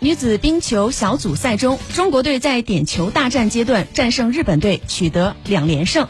女子冰球小组赛中中国队在点球大战阶段战胜日本队取得两连胜。